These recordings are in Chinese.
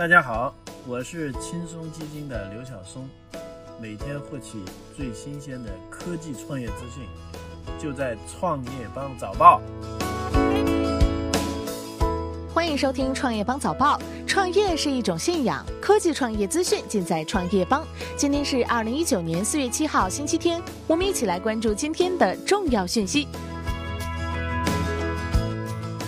大家好，我是轻松基金的刘晓松，每天获取最新鲜的科技创业资讯，就在创业邦早报。欢迎收听创业邦早报。创业是一种信仰，科技创业资讯尽在创业邦。今天是二零一九年四月七号，星期天，我们一起来关注今天的重要讯息。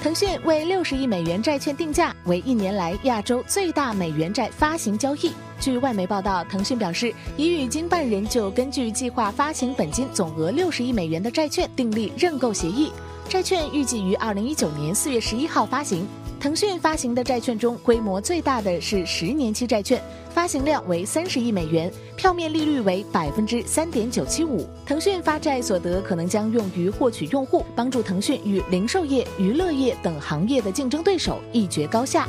腾讯为六十亿美元债券定价，为一年来亚洲最大美元债发行交易。据外媒报道，腾讯表示已与经办人就根据计划发行本金总额六十亿美元的债券订立认购协议，债券预计于二零一九年四月十一号发行。腾讯发行的债券中，规模最大的是十年期债券，发行量为三十亿美元，票面利率为百分之三点九七五。腾讯发债所得可能将用于获取用户，帮助腾讯与零售业、娱乐业等行业的竞争对手一决高下。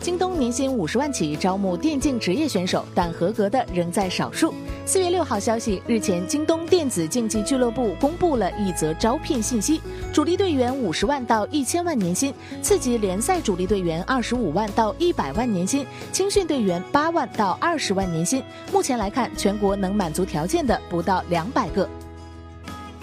京东年薪五十万起招募电竞职业选手，但合格的仍在少数。四月六号消息，日前京东电子竞技俱乐部公布了一则招聘信息：主力队员五十万到一千万年薪，次级联赛主力队员二十五万到一百万年薪，青训队员八万到二十万年薪。目前来看，全国能满足条件的不到两百个。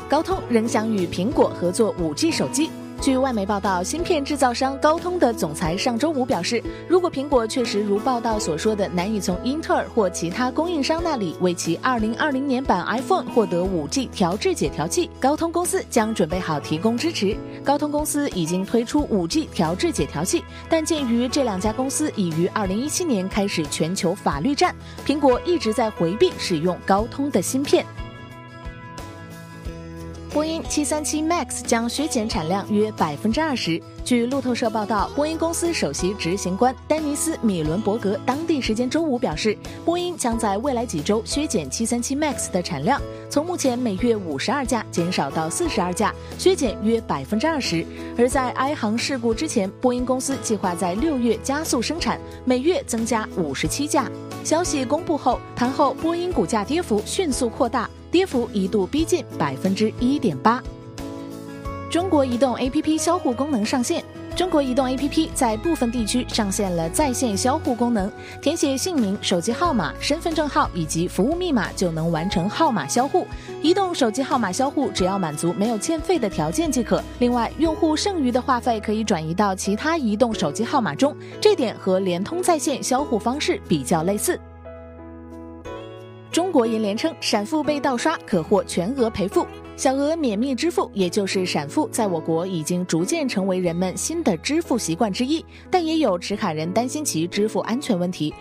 高通仍想与苹果合作五 G 手机。据外媒报道，芯片制造商高通的总裁上周五表示，如果苹果确实如报道所说的难以从英特尔或其他供应商那里为其2020年版 iPhone 获得 5G 调制解调器，高通公司将准备好提供支持。高通公司已经推出 5G 调制解调器，但鉴于这两家公司已于2017年开始全球法律战，苹果一直在回避使用高通的芯片。波音737 MAX 将削减产量约百分之二十。据路透社报道，波音公司首席执行官丹尼斯·米伦伯格当地时间周五表示，波音将在未来几周削减737 MAX 的产量，从目前每月五十二架减少到四十二架，削减约百分之二十。而在埃航事故之前，波音公司计划在六月加速生产，每月增加五十七架。消息公布后，盘后波音股价跌幅迅速扩大。跌幅一度逼近百分之一点八。中国移动 APP 销户功能上线。中国移动 APP 在部分地区上线了在线销户功能，填写姓名、手机号码、身份证号以及服务密码就能完成号码销户。移动手机号码销户只要满足没有欠费的条件即可。另外，用户剩余的话费可以转移到其他移动手机号码中，这点和联通在线销户方式比较类似。中国银联称，闪付被盗刷可获全额赔付，小额免密支付，也就是闪付，在我国已经逐渐成为人们新的支付习惯之一，但也有持卡人担心其支付安全问题。